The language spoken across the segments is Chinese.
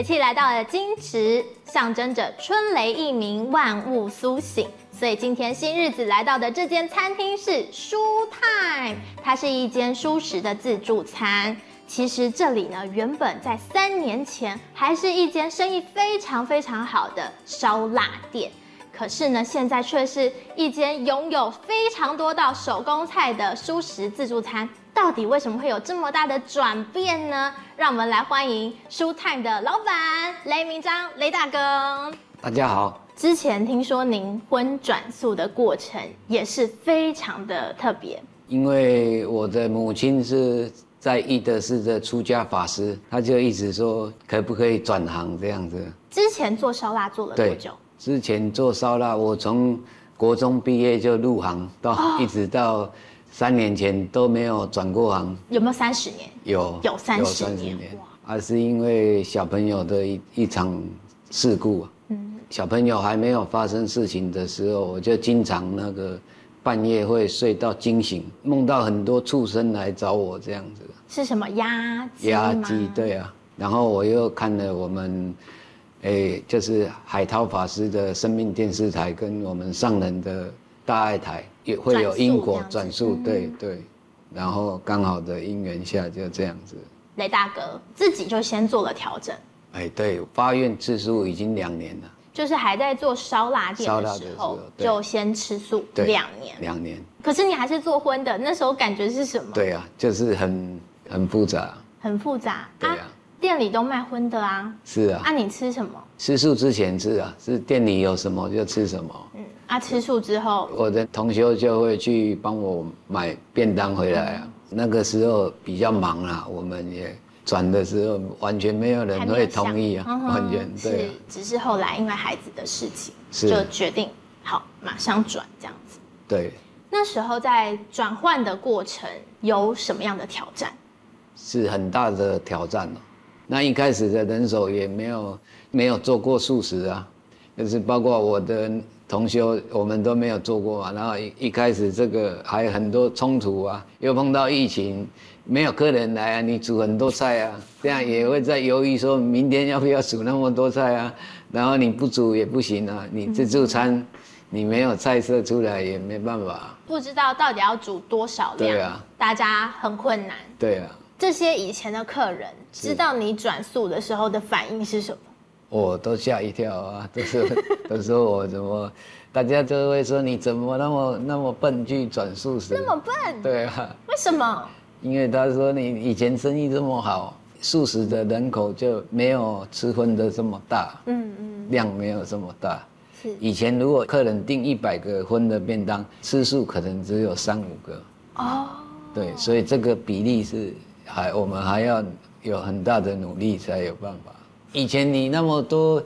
节气来到了惊蛰，象征着春雷一鸣，万物苏醒。所以今天新日子来到的这间餐厅是蔬 time，它是一间舒食的自助餐。其实这里呢，原本在三年前还是一间生意非常非常好的烧腊店，可是呢，现在却是一间拥有非常多道手工菜的舒食自助餐。到底为什么会有这么大的转变呢？让我们来欢迎蔬 time 的老板雷明章雷大哥。大家好。之前听说您婚转素的过程也是非常的特别，因为我的母亲是在义德寺的出家法师，他就一直说可不可以转行这样子。之前做烧腊做了多久？之前做烧腊，我从国中毕业就入行，到一直到。三年前都没有转过行，有没有三十年？有，有三十年。而哇是因为小朋友的一一场事故。嗯，小朋友还没有发生事情的时候，我就经常那个半夜会睡到惊醒，梦到很多畜生来找我这样子。是什么鸭鸡？鸭鸡，对啊。然后我又看了我们，诶，就是海涛法师的生命电视台跟我们上人的大爱台。也会有因果转述，对对，然后刚好的因缘下就这样子。雷大哥自己就先做了调整。哎，对，发愿吃素已经两年了。就是还在做烧腊店的时候，就先吃素两年。两年。可是你还是做荤的，那时候感觉是什么？对啊，就是很很复杂。很复杂。对啊。店里都卖荤的啊。是啊。啊，你吃什么？吃素之前吃啊，是店里有什么就吃什么。嗯。啊，吃素之后，我的同学就会去帮我买便当回来啊。嗯、那个时候比较忙啊，我们也转的时候完全没有人会同意啊，完全对、啊。只是后来因为孩子的事情，就决定好马上转这样子。对。那时候在转换的过程有什么样的挑战？是很大的挑战哦。那一开始的人手也没有没有做过素食啊，就是包括我的。同修，我们都没有做过嘛，然后一一开始这个还有很多冲突啊，又碰到疫情，没有客人来啊，你煮很多菜啊，这样也会在犹豫，说明天要不要煮那么多菜啊，然后你不煮也不行啊，你自助餐，你没有菜色出来也没办法，不知道到底要煮多少量，对啊，大家很困难，对啊，这些以前的客人知道你转速的时候的反应是什么？我都吓一跳啊！都是 都说我怎么，大家就会说你怎么那么那么笨去转素食？那么笨？对啊。为什么？因为他说你以前生意这么好，素食的人口就没有吃荤的这么大，嗯嗯，量没有这么大。是。以前如果客人订一百个荤的便当，吃素可能只有三五个。哦。对，所以这个比例是还我们还要有很大的努力才有办法。以前你那么多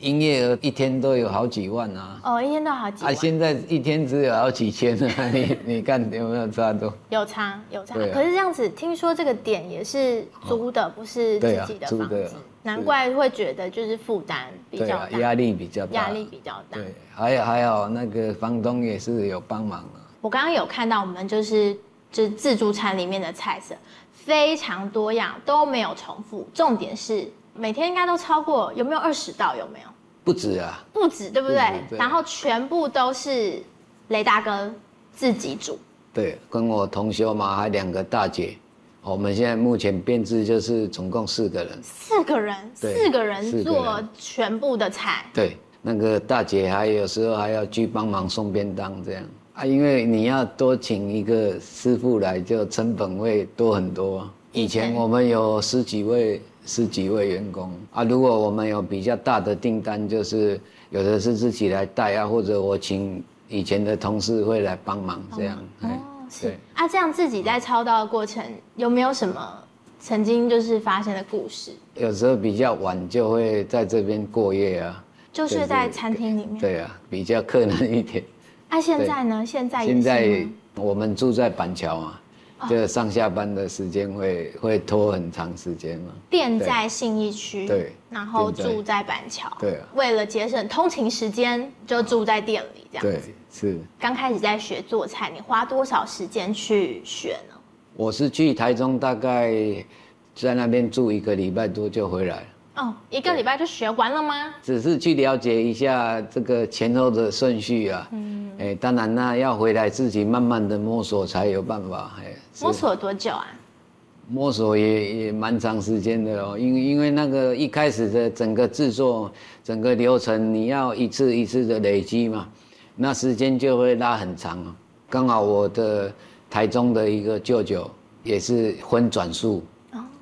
营业额，一天都有好几万啊！哦，一天都好几万。啊，现在一天只有好几千啊！你你看有没有差多？有差有差。可是这样子，听说这个点也是租的，不是自己的房子，难怪会觉得就是负担比较大，压力比较大，压力比较大。对，还有还有那个房东也是有帮忙啊。我刚刚有看到我们就是就是自助餐里面的菜色非常多样，都没有重复，重点是。每天应该都超过，有没有二十道？有没有？不止啊，不止，对不对？对，然后全部都是雷大哥自己煮。对，跟我同修嘛，还两个大姐。我们现在目前编制就是总共四个人。四个人，四个人做全部的菜。对，那个大姐还有时候还要去帮忙送便当这样啊，因为你要多请一个师傅来，就成本会多很多。以前我们有十几位。十几位员工啊，如果我们有比较大的订单，就是有的是自己来带啊，或者我请以前的同事会来帮忙这样。哦，是啊，这样自己在操刀的过程有没有什么曾经就是发生的故事？有时候比较晚就会在这边过夜啊，就是在餐厅里面。对啊，比较困难一点。啊，现在呢？现在现在我们住在板桥嘛。就上下班的时间会会拖很长时间嘛？店在信义区，对，然后住在板桥，对。为了节省通勤时间，就住在店里这样子。对，是。刚开始在学做菜，你花多少时间去学呢？我是去台中，大概在那边住一个礼拜多就回来了。哦，一个礼拜就学完了吗？只是去了解一下这个前后的顺序啊。嗯，哎，当然那要回来自己慢慢的摸索才有办法。哎，摸索多久啊？摸索也也蛮长时间的哦，因为因为那个一开始的整个制作、整个流程，你要一次一次的累积嘛，那时间就会拉很长哦。刚好我的台中的一个舅舅也是荤转素，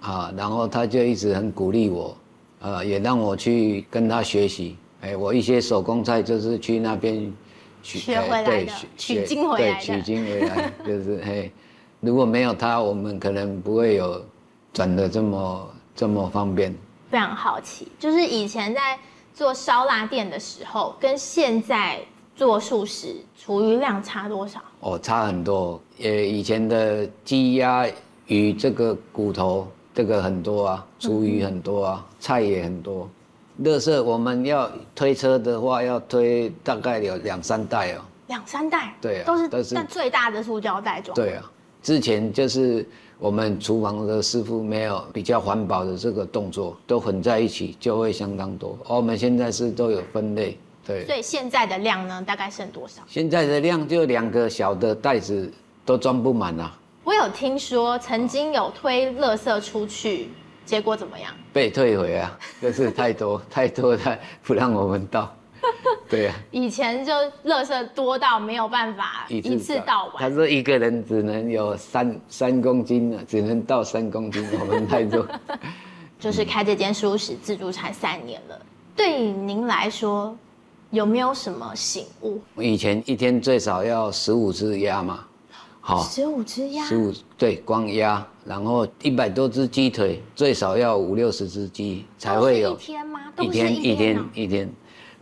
啊，然后他就一直很鼓励我。呃，也让我去跟他学习，哎，我一些手工菜就是去那边学回来的，取经回来的，取经回来，就是嘿，如果没有他，我们可能不会有转的这么这么方便。非常好奇，就是以前在做烧腊店的时候，跟现在做素食，厨余量差多少？哦，差很多。呃，以前的鸡鸭鱼这个骨头。这个很多啊，厨余很多啊，嗯、菜也很多。垃圾我们要推车的话，要推大概有两三袋哦。两三袋？对啊，都是都是但最大的塑胶袋装。对啊，之前就是我们厨房的师傅没有比较环保的这个动作，都混在一起就会相当多。而我们现在是都有分类，对。所以现在的量呢，大概剩多少？现在的量就两个小的袋子都装不满了。我有听说曾经有推垃圾出去，结果怎么样？被退回啊，就是太多 太多他不让我们倒。对啊，以前就垃圾多到没有办法一次倒完。他说一个人只能有三三公斤呢，只能倒三公斤，我们太多。就是开这间素食自助餐三年了，对您来说有没有什么醒悟？我以前一天最少要十五只鸭嘛。好，十五只鸭，十五对，光鸭，然后一百多只鸡腿，最少要五六十只鸡才会有。一天吗？一天一天一天，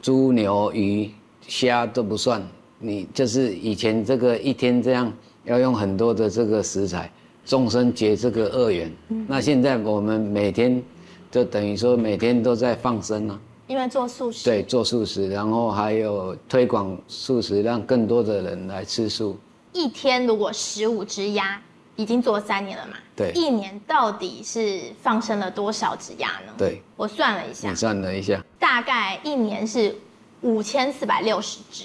猪牛鱼虾都不算，你就是以前这个一天这样要用很多的这个食材，众生结这个恶缘。嗯、那现在我们每天就等于说每天都在放生啊，因为做素食。对，做素食，然后还有推广素食，让更多的人来吃素。一天如果十五只鸭，已经做三年了嘛？对。一年到底是放生了多少只鸭呢？对。我算了一下。你算了一下。大概一年是五千四百六十只，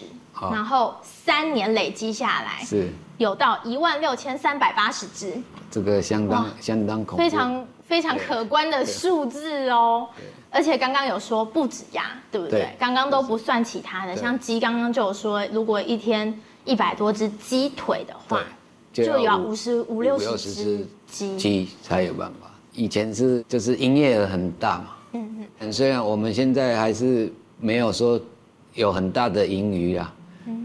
然后三年累积下来是有到一万六千三百八十只。这个相当相当恐怖。非常非常可观的数字哦。而且刚刚有说不止鸭，对不对？刚刚都不算其他的，像鸡刚刚就有说，如果一天。一百多只鸡腿的话，就要五十五六十只鸡鸡才有办法。以前是就是营业额很大嘛，嗯嗯。虽然我们现在还是没有说有很大的盈余啊，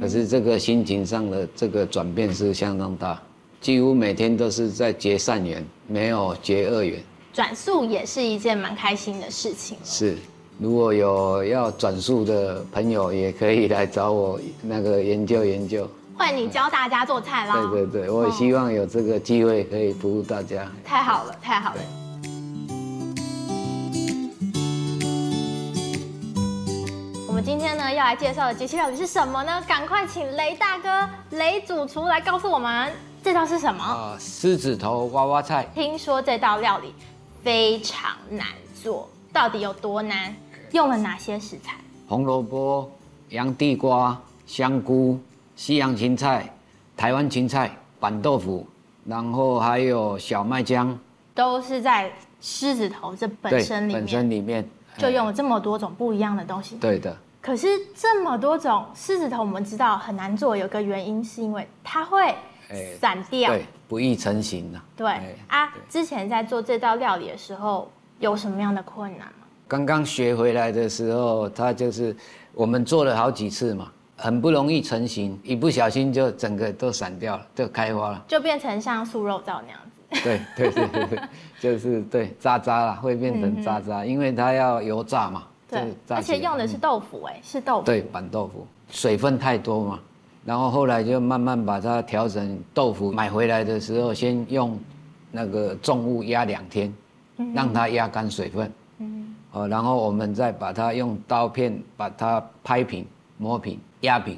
可是这个心情上的这个转变是相当大，几乎每天都是在结善缘，没有结恶缘。转速也是一件蛮开心的事情。是，如果有要转述的朋友，也可以来找我那个研究研究。换你教大家做菜啦！对对对，我也希望有这个机会可以服务大家。太好了，太好了。我们今天呢要来介绍的节气料理是什么呢？赶快请雷大哥、雷主厨来告诉我们，这道是什么？啊，狮子头娃娃菜。听说这道料理非常难做，到底有多难？用了哪些食材？红萝卜、洋地瓜、香菇。西洋芹菜、台湾芹菜、板豆腐，然后还有小麦姜，都是在狮子头这本身里面。本身里面就用了这么多种不一样的东西。对的。可是这么多种狮子头，我们知道很难做，有个原因是因为它会散掉，对，不易成型的。对啊，之前在做这道料理的时候，有什么样的困难吗？刚刚学回来的时候，它就是我们做了好几次嘛。很不容易成型，一不小心就整个都散掉了，就开花了，就变成像素肉燥那样子。对对对对对，就是对渣渣啦，会变成渣渣，嗯、因为它要油炸嘛。对，而且用的是豆腐哎，嗯、是豆腐。对，板豆腐，水分太多嘛，然后后来就慢慢把它调整豆腐。买回来的时候，先用那个重物压两天，让它压干水分。嗯哼。然后我们再把它用刀片把它拍平、磨平。压平，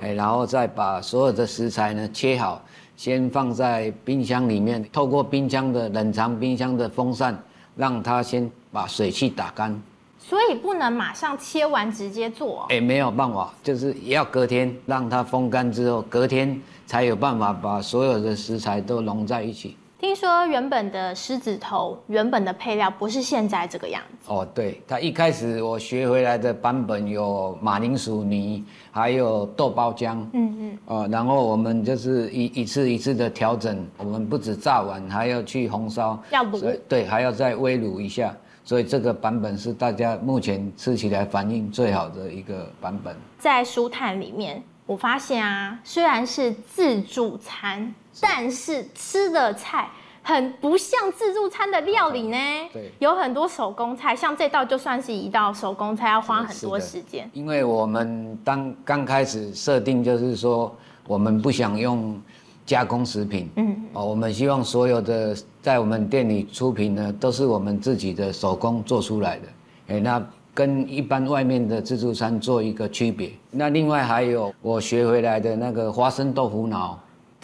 哎，然后再把所有的食材呢切好，先放在冰箱里面，透过冰箱的冷藏冰箱的风扇，让它先把水汽打干。所以不能马上切完直接做。哦，哎，没有办法，就是也要隔天让它风干之后，隔天才有办法把所有的食材都融在一起。听说原本的狮子头，原本的配料不是现在这个样子。哦，对，它一开始我学回来的版本有马铃薯泥，还有豆包浆。嗯嗯。哦，然后我们就是一一次一次的调整，我们不止炸完，还要去红烧。要卤。对，还要再微卤一下，所以这个版本是大家目前吃起来反应最好的一个版本。在书探里面，我发现啊，虽然是自助餐。但是吃的菜很不像自助餐的料理呢，对，有很多手工菜，像这道就算是一道手工菜，要花很多时间。因为我们当刚开始设定就是说，我们不想用加工食品，嗯，哦，我们希望所有的在我们店里出品呢，都是我们自己的手工做出来的，哎，那跟一般外面的自助餐做一个区别。那另外还有我学回来的那个花生豆腐脑。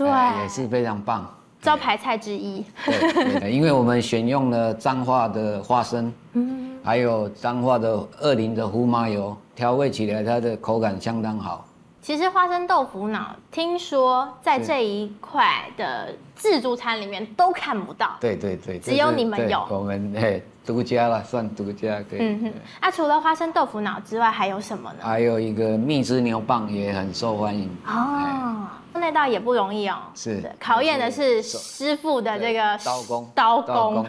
对，也是非常棒，招牌菜之一。对，对，因为我们选用了彰化的花生，嗯，还有彰化的二林的胡麻油，调味起来它的口感相当好。其实花生豆腐脑，听说在这一块的自助餐里面都看不到。对对对，只有你们有。我们嘿独家了，算独家。对。嗯哼。啊，除了花生豆腐脑之外，还有什么呢？还有一个蜜汁牛蒡也很受欢迎。哦。那道也不容易哦。是。考验的是师傅的这个刀工。刀工。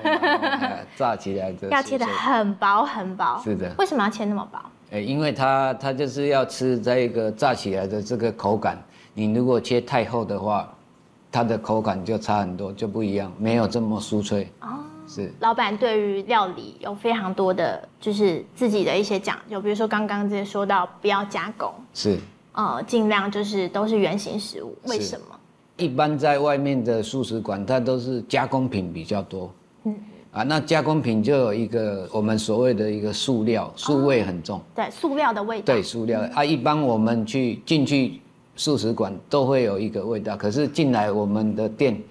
炸起来的。要切的很薄很薄。是的。为什么要切那么薄？哎，因为它它就是要吃这个炸起来的这个口感。你如果切太厚的话，它的口感就差很多，就不一样，没有这么酥脆。哦，是。老板对于料理有非常多的就是自己的一些讲究，比如说刚刚这些说到不要加工，是。呃，尽量就是都是原形食物。为什么？一般在外面的素食馆，它都是加工品比较多。嗯。啊，那加工品就有一个我们所谓的一个塑料，塑味很重。哦、对，塑料的味道。对，塑料。啊，一般我们去进去素食馆都会有一个味道，可是进来我们的店，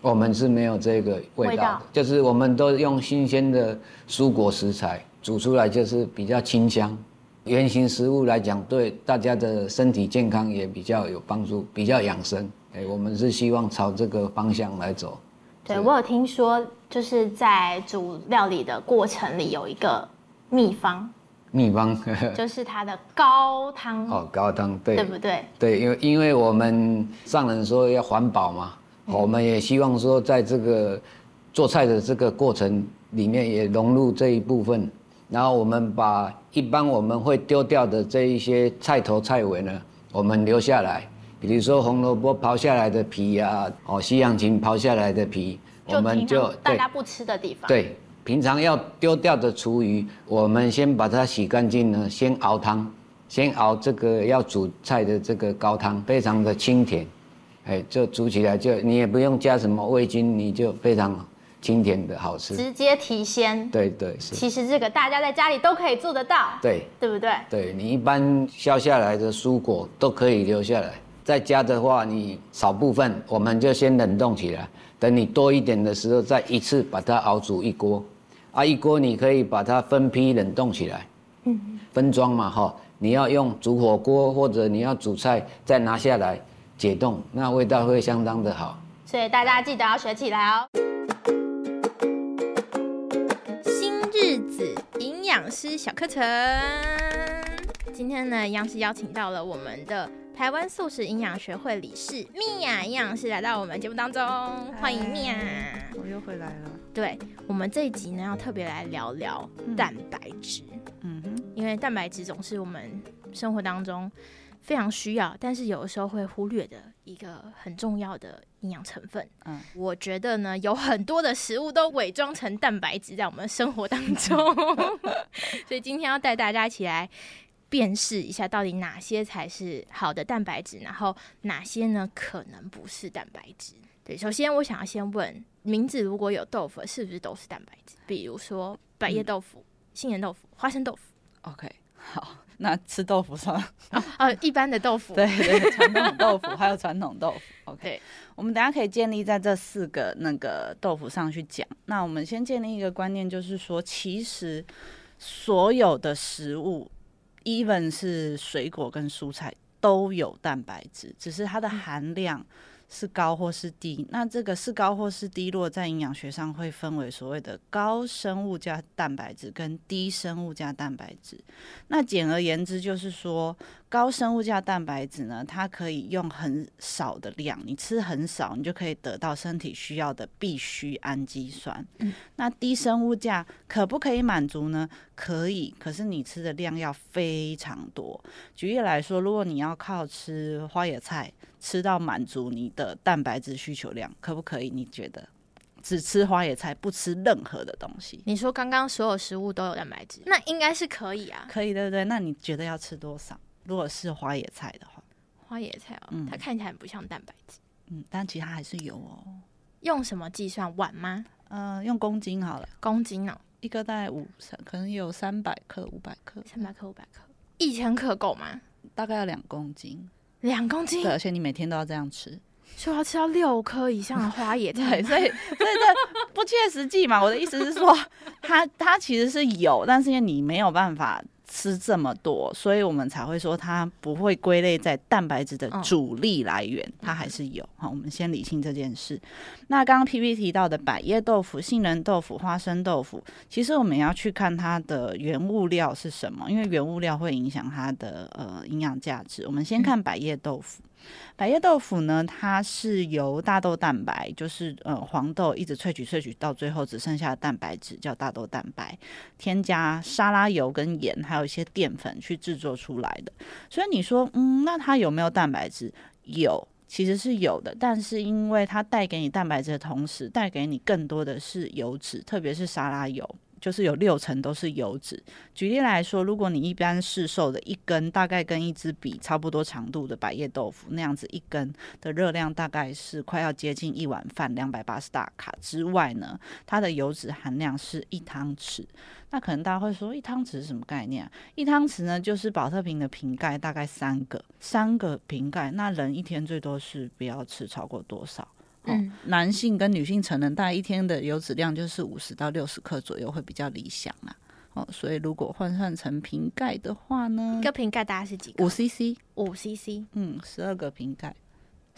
我们是没有这个味道，味道。就是我们都用新鲜的蔬果食材煮出来，就是比较清香。原型食物来讲，对大家的身体健康也比较有帮助，比较养生。哎，我们是希望朝这个方向来走。对，我有听说，就是在煮料理的过程里有一个秘方，秘方。就是它的高汤。哦，高汤对，对不对？对，因为因为我们上人说要环保嘛，嗯，我们也希望说在这个做菜的这个过程里面也融入这一部分，然后我们把一般我们会丢掉的这一些菜头菜尾呢，我们留下来。比如说红萝卜刨下来的皮呀、啊，哦，西洋芹刨下来的皮，我们就大家不吃的地方。对，平常要丢掉的厨余，我们先把它洗干净呢，先熬汤，先熬这个要煮菜的这个高汤，非常的清甜，哎，就煮起来就你也不用加什么味精，你就非常清甜的好吃，直接提鲜。对对是。其实这个大家在家里都可以做得到。对。对不对？对，你一般削下来的蔬果都可以留下来。在家的话，你少部分，我们就先冷冻起来。等你多一点的时候，再一次把它熬煮一锅。啊，一锅你可以把它分批冷冻起来，嗯，分装嘛，哈。你要用煮火锅或者你要煮菜，再拿下来解冻，那味道会相当的好。所以大家记得要学起来哦。新日子营养师小课程，今天呢，央视邀请到了我们的。台湾素食营养学会理事米娅营养师来到我们节目当中，欢迎米娅。我又回来了。对，我们这一集呢，要特别来聊聊蛋白质。嗯哼，因为蛋白质总是我们生活当中非常需要，但是有的时候会忽略的一个很重要的营养成分。嗯，我觉得呢，有很多的食物都伪装成蛋白质在我们生活当中，所以今天要带大家一起来。辨识一下到底哪些才是好的蛋白质，然后哪些呢可能不是蛋白质？对，首先我想要先问，名字如果有豆腐，是不是都是蛋白质？比如说百叶豆腐、嗯、杏仁豆腐、花生豆腐。OK，好，那吃豆腐算哦，哦，一般的豆腐，对对，传统豆腐 还有传统豆腐。OK，我们等下可以建立在这四个那个豆腐上去讲。那我们先建立一个观念，就是说，其实所有的食物，even 是水果跟蔬菜，都有蛋白质，只是它的含量。嗯是高或是低？那这个是高或是低落，在营养学上会分为所谓的高生物价蛋白质跟低生物价蛋白质。那简而言之，就是说。高生物价蛋白质呢，它可以用很少的量，你吃很少，你就可以得到身体需要的必需氨基酸。嗯，那低生物价可不可以满足呢？可以，可是你吃的量要非常多。举例来说，如果你要靠吃花野菜吃到满足你的蛋白质需求量，可不可以？你觉得只吃花野菜不吃任何的东西？你说刚刚所有食物都有蛋白质，那应该是可以啊。可以，对不对？那你觉得要吃多少？如果是花野菜的话，花野菜哦，嗯、它看起来很不像蛋白质，嗯，但其实它还是有哦。用什么计算？碗吗？嗯、呃，用公斤好了。公斤哦，一个大概五三，可能有三百克、五百克。三百克、五百克，一千克够吗？大概要两公斤。两公斤？对，而且你每天都要这样吃，就要吃到六颗以上的花野菜，所以所以这不切实际嘛。我的意思是说，它它其实是有，但是因为你没有办法。吃这么多，所以我们才会说它不会归类在蛋白质的主力来源，哦、它还是有。好，我们先理清这件事。那刚刚 P P 提到的百叶豆腐、杏仁豆腐、花生豆腐，其实我们要去看它的原物料是什么，因为原物料会影响它的呃营养价值。我们先看百叶豆腐。嗯百叶豆腐呢，它是由大豆蛋白，就是呃黄豆一直萃取萃取到最后只剩下蛋白质叫大豆蛋白，添加沙拉油跟盐，还有一些淀粉去制作出来的。所以你说，嗯，那它有没有蛋白质？有，其实是有的。但是因为它带给你蛋白质的同时，带给你更多的是油脂，特别是沙拉油。就是有六成都是油脂。举例来说，如果你一般市售的一根，大概跟一支笔差不多长度的百叶豆腐那样子，一根的热量大概是快要接近一碗饭，两百八十大卡之外呢，它的油脂含量是一汤匙。那可能大家会说，一汤匙是什么概念？一汤匙呢，就是宝特瓶的瓶盖大概三个，三个瓶盖。那人一天最多是不要吃超过多少？嗯，男性跟女性成人大概一天的油脂量就是五十到六十克左右，会比较理想啦。哦，所以如果换算成瓶盖的话呢，一个瓶盖大概是几个？五 CC，五 CC，嗯，十二个瓶盖。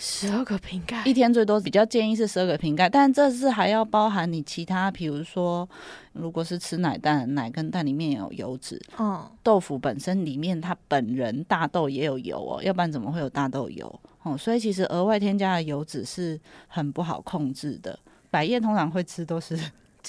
十二个瓶盖，一天最多比较建议是十二个瓶盖，但这是还要包含你其他，比如说，如果是吃奶蛋，奶跟蛋里面有油脂，嗯，豆腐本身里面它本人大豆也有油哦，要不然怎么会有大豆油？哦，所以其实额外添加的油脂是很不好控制的。百叶通常会吃都是。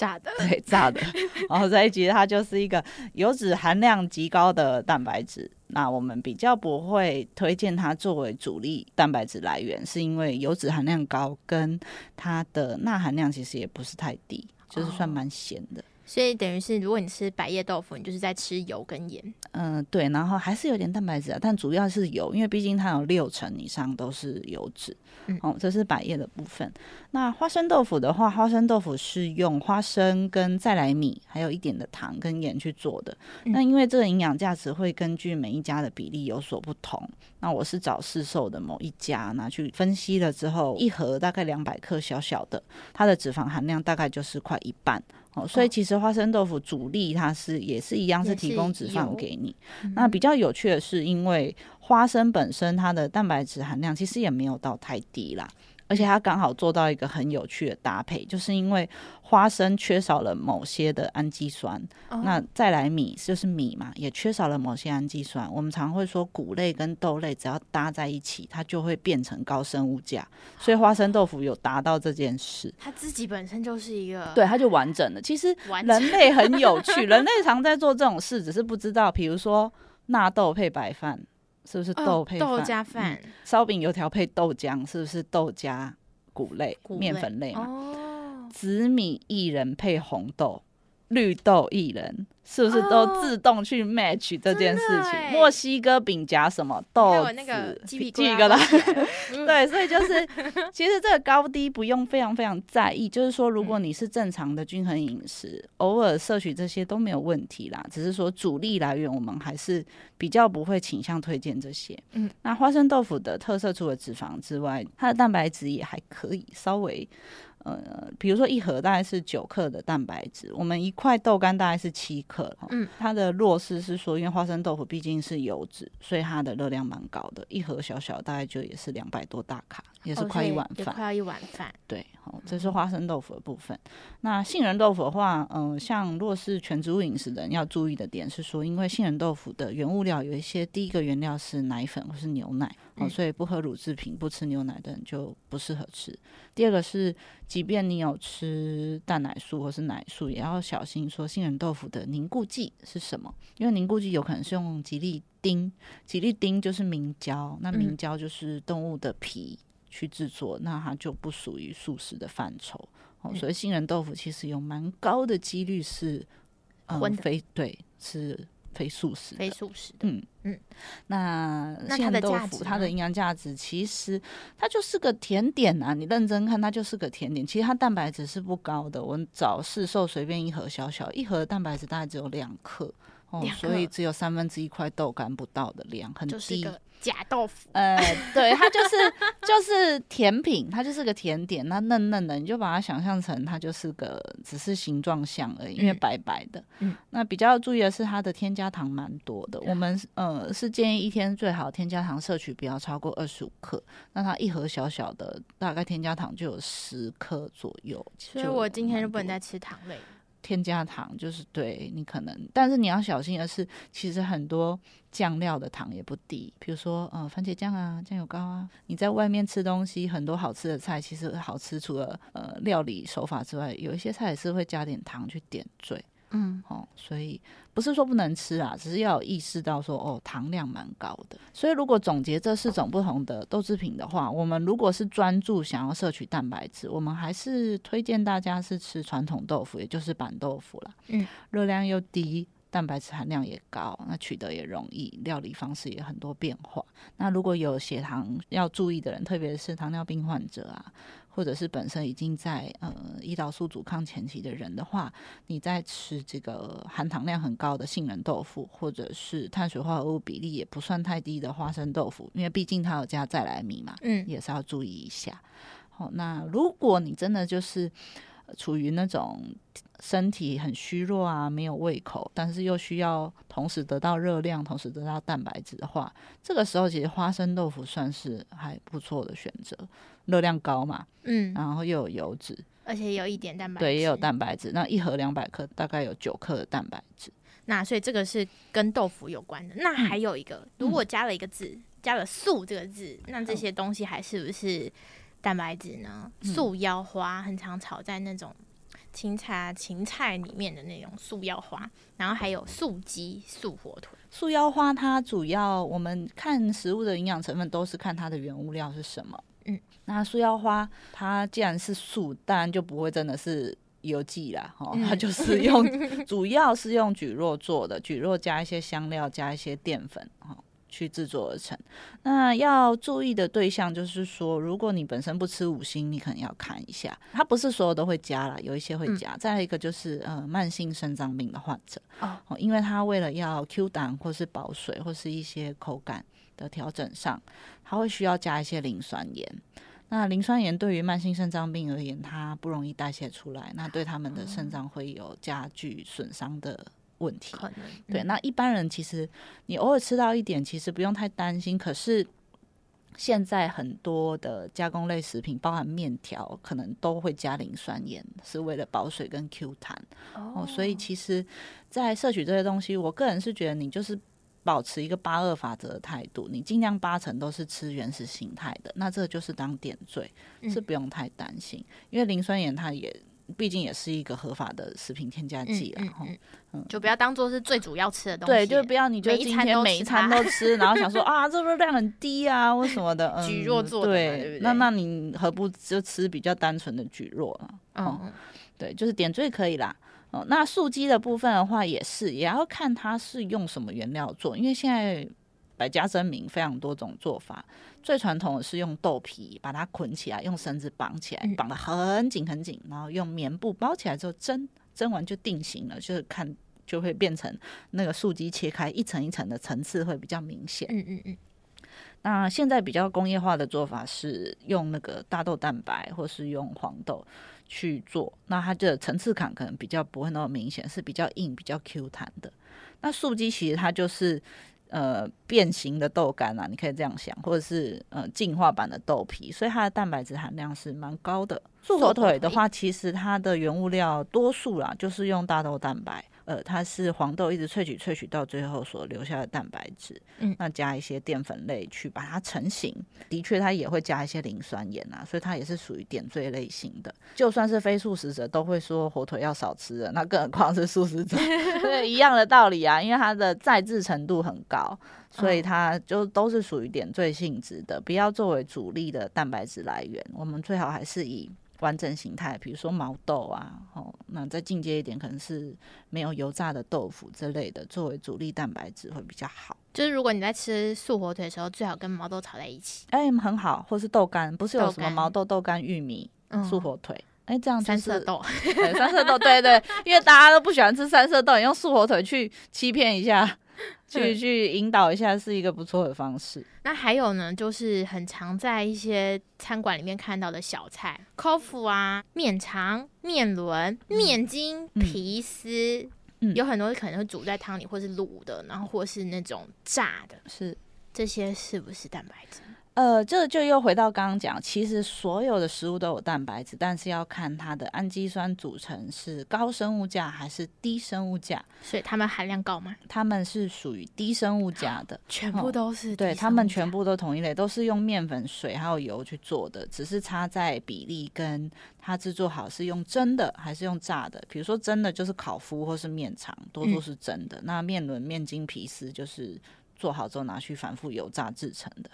炸的，对，炸的，然后这一集，它就是一个油脂含量极高的蛋白质。那我们比较不会推荐它作为主力蛋白质来源，是因为油脂含量高，跟它的钠含量其实也不是太低，就是算蛮咸的。所以等于是，如果你吃百叶豆腐，你就是在吃油跟盐。嗯，对，然后还是有点蛋白质啊，但主要是油，因为毕竟它有六成以上都是油脂。嗯，哦，这是百叶的部分。那花生豆腐的话，花生豆腐是用花生跟再来米，还有一点的糖跟盐去做的。嗯，那因为这个营养价值会根据每一家的比例有所不同。那我是找市售的某一家拿去分析了之后，一盒大概两百克，小小的，它的脂肪含量大概就是快一半。哦，所以其实花生豆腐主力它是也是一样，是提供脂肪给你。那比较有趣的是，因为花生本身它的蛋白质含量其实也没有到太低啦。而且它刚好做到一个很有趣的搭配，就是因为花生缺少了某些的氨基酸，哦、那再来米就是米嘛，也缺少了某些氨基酸。我们常会说谷类跟豆类只要搭在一起，它就会变成高生物价。所以花生豆腐有达到这件事，它自己本身就是一个对，它就完整了。其实人类很有趣，人类常在做这种事，只是不知道，比如说纳豆配白饭。是不是豆配豆加饭。烧饼油条配豆浆，是不是豆加谷类、面粉类嘛？哦。紫米薏仁配红豆，绿豆薏仁。是不是都自动去 match 这件事情？墨西哥饼夹什么豆子？那个鸡皮疙瘩。对，所以就是其实这个高低不用非常非常在意。就是说，如果你是正常的均衡饮食，偶尔摄取这些都没有问题啦。只是说主力来源，我们还是比较不会倾向推荐这些。嗯，那花生豆腐的特色除了脂肪之外，它的蛋白质也还可以稍微。呃，比如说一盒大概是九克的蛋白质，我们一块豆干大概是七克。嗯，它的弱势是说，因为花生豆腐毕竟是油脂，所以它的热量蛮高的，一盒小小大概就也是两百多大卡，也是快一碗饭，快要一碗饭。对，哦，这是花生豆腐的部分。嗯、那杏仁豆腐的话，嗯、呃，像若是全植物饮食的人要注意的点是说，因为杏仁豆腐的原物料有一些，第一个原料是奶粉或是牛奶。哦，所以不喝乳制品、不吃牛奶的人就不适合吃。第二个是，即便你有吃蛋奶素或是奶素，也要小心说杏仁豆腐的凝固剂是什么，因为凝固剂有可能是用吉利丁，吉利丁就是明胶，那明胶就是动物的皮去制作，那它就不属于素食的范畴。哦，所以杏仁豆腐其实有蛮高的几率是荤非、嗯、对是。非素食，非素食的，嗯嗯，那杏仁豆腐它的营养价值其实它就是个甜点啊，你认真看它就是个甜点，其实它蛋白质是不高的，我找市售随便一盒小小一盒的蛋白质大概只有两克。哦，所以只有三分之一块豆干不到的量，很低。就是个假豆腐。呃，对，它就是就是甜品，它就是个甜点，那嫩嫩的，你就把它想象成它就是个只是形状像而已，因为白白的。嗯。那比较要注意的是，它的添加糖蛮多的。嗯、我们呃是建议一天最好添加糖摄取不要超过二十五克。那它一盒小小的，大概添加糖就有十克左右。所以我今天就不能再吃糖类。添加糖就是对你可能，但是你要小心的是，其实很多酱料的糖也不低，比如说呃番茄酱啊、酱油膏啊。你在外面吃东西，很多好吃的菜其实好吃，除了呃料理手法之外，有一些菜也是会加点糖去点缀。嗯，哦，所以不是说不能吃啊，只是要有意识到说，哦，糖量蛮高的。所以如果总结这四种不同的豆制品的话，我们如果是专注想要摄取蛋白质，我们还是推荐大家是吃传统豆腐，也就是板豆腐啦。嗯，热量又低，蛋白质含量也高，那取得也容易，料理方式也很多变化。那如果有血糖要注意的人，特别是糖尿病患者啊。或者是本身已经在呃胰岛素阻抗前期的人的话，你在吃这个含糖量很高的杏仁豆腐，或者是碳水化合物比例也不算太低的花生豆腐，因为毕竟它有加再来米嘛，嗯，也是要注意一下。好，那如果你真的就是处于那种身体很虚弱啊，没有胃口，但是又需要同时得到热量，同时得到蛋白质的话，这个时候其实花生豆腐算是还不错的选择。热量高嘛，嗯，然后又有油脂，而且有一点蛋白质，对，也有蛋白质。那一盒两百克，大概有九克的蛋白质。那所以这个是跟豆腐有关的。那还有一个，嗯、如果加了一个字，嗯、加了“素”这个字，那这些东西还是不是蛋白质呢？嗯、素腰花很常炒在那种青菜、芹菜里面的那种素腰花，然后还有素鸡、素火腿。素腰花它主要我们看食物的营养成分都是看它的原物料是什么。嗯，那素腰花它既然是素，当然就不会真的是油剂啦，哈、嗯，它就是用，主要是用蒟蒻做的，蒟蒻加一些香料，加一些淀粉，哈，去制作而成。那要注意的对象就是说，如果你本身不吃五星，你可能要看一下，它不是所有都会加啦，有一些会加。嗯、再一个就是呃，慢性肾脏病的患者，哦，因为他为了要 Q 弹或是保水或是一些口感。的调整上，他会需要加一些磷酸盐。那磷酸盐对于慢性肾脏病而言，它不容易代谢出来，那对他们的肾脏会有加剧损伤的问题。可能对，那一般人其实你偶尔吃到一点，其实不用太担心。可是现在很多的加工类食品，包含面条，可能都会加磷酸盐，是为了保水跟 Q 弹。哦，所以其实，在摄取这些东西，我个人是觉得你就是。保持一个八二法则的态度，你尽量八成都是吃原始形态的，那这个就是当点缀，嗯、是不用太担心，因为磷酸盐它也毕竟也是一个合法的食品添加剂然后嗯，就不要当做是最主要吃的东西，对，就不要你就今天每一餐都吃，然后想说啊，这热量很低啊，为什么的，嗯，蒟蒻做的，对，那那你何不就吃比较单纯的蒟蒻啊？嗯，对，就是点缀可以啦。哦，那素鸡的部分的话，也是也要看它是用什么原料做，因为现在百家争鸣，非常多种做法。最传统的是用豆皮把它捆起来，用绳子绑起来，绑得很紧很紧，然后用棉布包起来之后蒸，蒸完就定型了，就是看就会变成那个素鸡切开一层一层的层次会比较明显。嗯嗯嗯。那现在比较工业化的做法是用那个大豆蛋白，或是用黄豆去做，那它的层次感可能比较不会那么明显，是比较硬、比较 Q 弹的。那素鸡其实它就是呃变形的豆干啊，你可以这样想，或者是呃进化版的豆皮，所以它的蛋白质含量是蛮高的。素火腿的话，其实它的原物料多数啦，就是用大豆蛋白。呃，它是黄豆一直萃取萃取到最后所留下的蛋白质，嗯，那加一些淀粉类去把它成型。的确，它也会加一些磷酸盐啊，所以它也是属于点缀类型的。就算是非素食者都会说火腿要少吃的，那更何况是素食者，对，一样的道理啊。因为它的再制程度很高，所以它就都是属于点缀性质的，不要作为主力的蛋白质来源。我们最好还是以。完整形态，比如说毛豆啊，哦，那再进阶一点，可能是没有油炸的豆腐之类的，作为主力蛋白质会比较好。就是如果你在吃素火腿的时候，最好跟毛豆炒在一起，哎、欸，很好，或是豆干，不是有什么毛豆、豆干、玉米、素火腿，哎、这样、就是、三色豆，对，三色豆，对对，因为大家都不喜欢吃三色豆，你用素火腿去欺骗一下。去去引导一下是一个不错的方式。那还有呢，就是很常在一些餐馆里面看到的小菜，口腐啊、面肠、面轮、面筋、皮丝，有很多可能会煮在汤里，或是卤的，然后或是那种炸的，是。这些是不是蛋白质？呃，这就又回到刚刚讲，其实所有的食物都有蛋白质，但是要看它的氨基酸组成是高生物价还是低生物价。所以它们含量高吗？它们是属于低生物价的，全部都是。对，它们全部都同一类，都是用面粉、水还有油去做的，只是差在比例跟它制作好是用蒸的还是用炸的。比如说蒸的就是烤麸或是面肠，多数是蒸的。嗯、那面轮、面筋、皮丝就是做好之后拿去反复油炸制成的。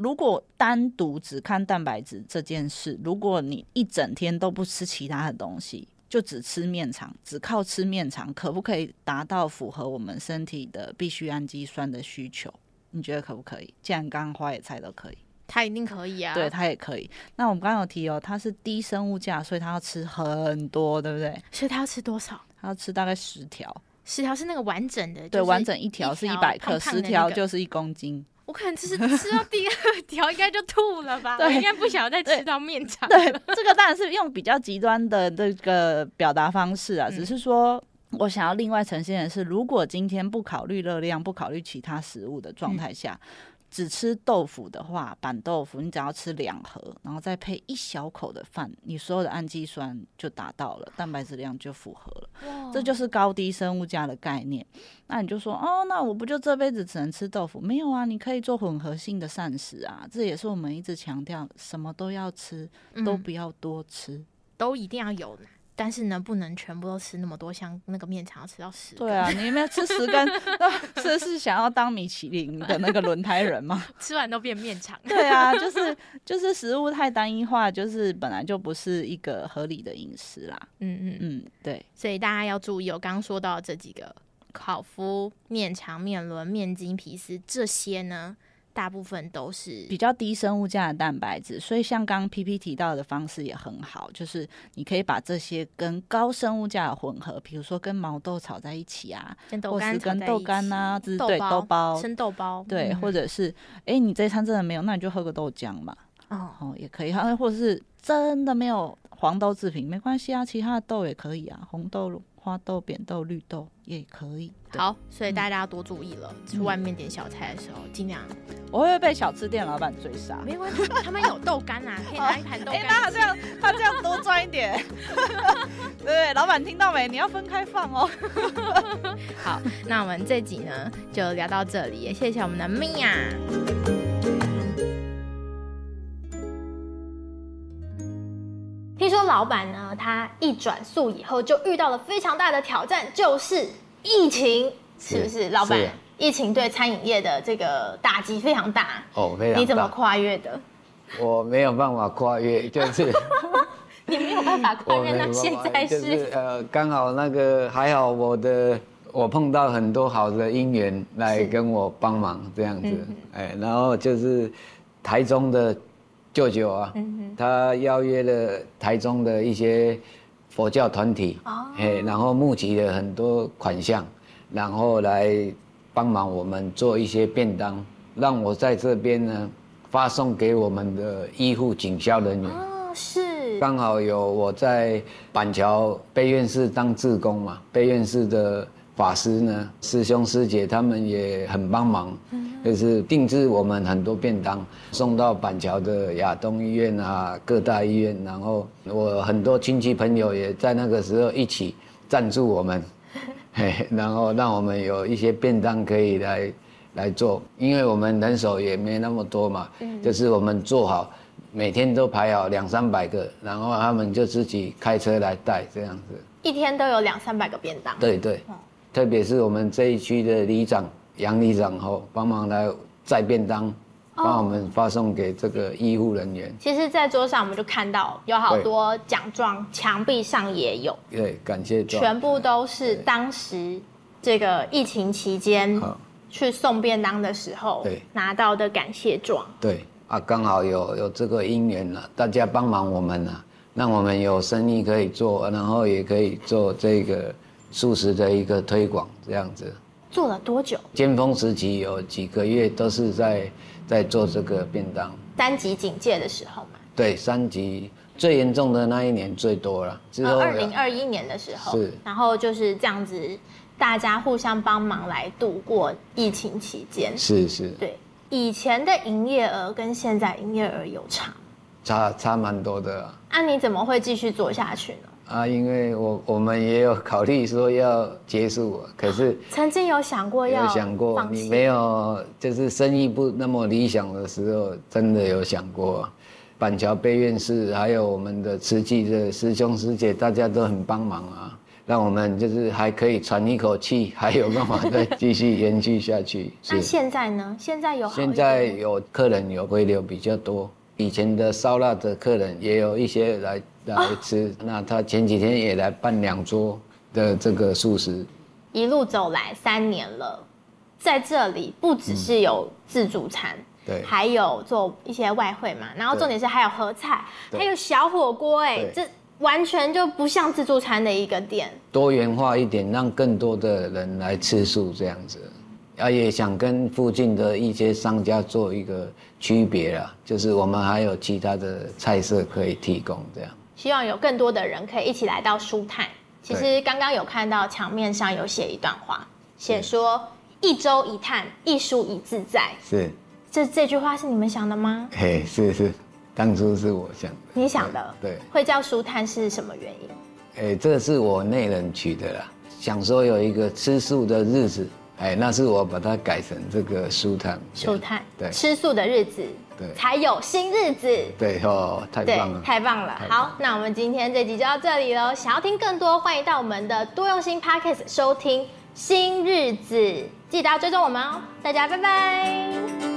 如果单独只看蛋白质这件事，如果你一整天都不吃其他的东西，就只吃面肠，只靠吃面肠，可不可以达到符合我们身体的必需氨基酸的需求？你觉得可不可以？既然刚刚花野菜都可以，它一定可以啊。对，它也可以。那我们刚刚有提哦，它是低生物价，所以它要吃很多，对不对？所以它要吃多少？它要吃大概十条。十条是那个完整的，对，完整一条是一百克，十条就是一公斤。我可能只是吃到第二 条，应该就吐了吧？对，应该不想再吃到面肠。对，这个当然是用比较极端的这个表达方式啊，只是说我想要另外呈现的是，如果今天不考虑热量、不考虑其他食物的状态下。嗯只吃豆腐的话，板豆腐你只要吃两盒，然后再配一小口的饭，你所有的氨基酸就达到了，蛋白质量就符合了。这就是高低生物价的概念。那你就说哦，那我不就这辈子只能吃豆腐？没有啊，你可以做混合性的膳食啊。这也是我们一直强调，什么都要吃，都不要多吃，嗯、都一定要有。但是呢，不能全部都吃那么多，像那个面肠要吃到十根。对啊，你有没有吃十根？这是想要当米其林的那个轮胎人吗？吃完都变面肠。对啊，就是就是食物太单一化，就是本来就不是一个合理的饮食啦。嗯嗯嗯，对。所以大家要注意，我刚刚说到这几个烤麸、面肠、面轮、面筋、皮丝这些呢。大部分都是比较低生物价的蛋白质，所以像刚刚 PP 提到的方式也很好，就是你可以把这些跟高生物价的混合，比如说跟毛豆炒在一起啊，或是跟豆干啊，对豆包、生豆包，对，或者是哎、欸，你这一餐真的没有，那你就喝个豆浆嘛，哦，哦也可以，或者是真的没有黄豆制品没关系啊，其他的豆也可以啊，红豆。花豆、扁豆、绿豆也可以。好，所以大家要多注意了。去、嗯、外面点小菜的时候，尽量。我会不会被小吃店老板追杀？没关系，他们有豆干啊，可以拿一盘豆干。哎、欸，那这样，他这样多赚一点。对，老板听到没？你要分开放哦。好，那我们这集呢就聊到这里，也谢谢我们的米娅。老板呢，他一转速以后就遇到了非常大的挑战，就是疫情，是不是？老板，疫情对餐饮业的这个打击非常大哦，非常大。你怎么跨越的？我没有办法跨越，就是 你没有办法跨越，那现在 是，就是呃，刚好那个还好，我的我碰到很多好的姻缘来跟我帮忙这样子，哎，然后就是台中的舅舅啊，他邀约了台中的一些佛教团体，哎，然后募集了很多款项，然后来帮忙我们做一些便当，让我在这边呢发送给我们的医护警消人员。是，刚好有我在板桥悲愿寺当志工嘛，悲愿寺的法师呢，师兄师姐他们也很帮忙，就是定制我们很多便当，送到板桥的亚东医院啊，各大医院，然后我很多亲戚朋友也在那个时候一起赞助我们，嘿，然后让我们有一些便当可以来来做，因为我们人手也没那么多嘛，就是我们做好。每天都排好两三百个，然后他们就自己开车来带这样子。一天都有两三百个便当。对对，嗯、特别是我们这一区的里长杨里长后，帮忙来载便当，帮我们发送给这个医护人员。其实，在桌上我们就看到有好多奖状，墙壁上也有。对，感谢状。全部都是当时这个疫情期间去送便当的时候拿到的感谢状。对。啊，刚好有有这个因缘了，大家帮忙我们了，让我们有生意可以做，然后也可以做这个素食的一个推广，这样子。做了多久？尖峰时期有几个月都是在在做这个便当。三级警戒的时候嘛。对，三级最严重的那一年最多了。之后二零二一年的时候。是。然后就是这样子，大家互相帮忙来度过疫情期间。是是。对。以前的营业额跟现在营业额有差，差差蛮多的啊。那、啊、你怎么会继续做下去呢？啊，因为我我们也有考虑说要结束，可是曾经有想过要有想过，你没有就是生意不那么理想的时候，真的有想过。板桥悲院士还有我们的慈济的师兄师姐，大家都很帮忙啊。让我们就是还可以喘一口气，还有办法再继续延续下去。那现在呢？现在有现在有客人有回流比较多，以前的烧腊的客人也有一些来来吃。哦、那他前几天也来办两桌的这个素食。一路走来三年了，在这里不只是有自助餐，嗯、对，还有做一些外汇嘛。然后重点是还有合菜，对还有小火锅、欸，哎，这。完全就不像自助餐的一个店，多元化一点，让更多的人来吃素这样子，啊，也想跟附近的一些商家做一个区别啦，就是我们还有其他的菜色可以提供这样。希望有更多的人可以一起来到蔬态。其实刚刚有看到墙面上有写一段话，写说一粥一炭，一蔬一自在。是，这这句话是你们想的吗？嘿，是是。当初是我想的，你想的，对，会叫蔬炭是什么原因？哎，这是我内人取的啦，想说有一个吃素的日子，哎，那是我把它改成这个舒坦。舒坦，对，吃素的日子，对，才有新日子。对哦，太棒了，太棒了。好，那我们今天这集就到这里喽。想要听更多，欢迎到我们的多用心 Podcast 收听新日子，记得要追踪我们哦。大家拜拜。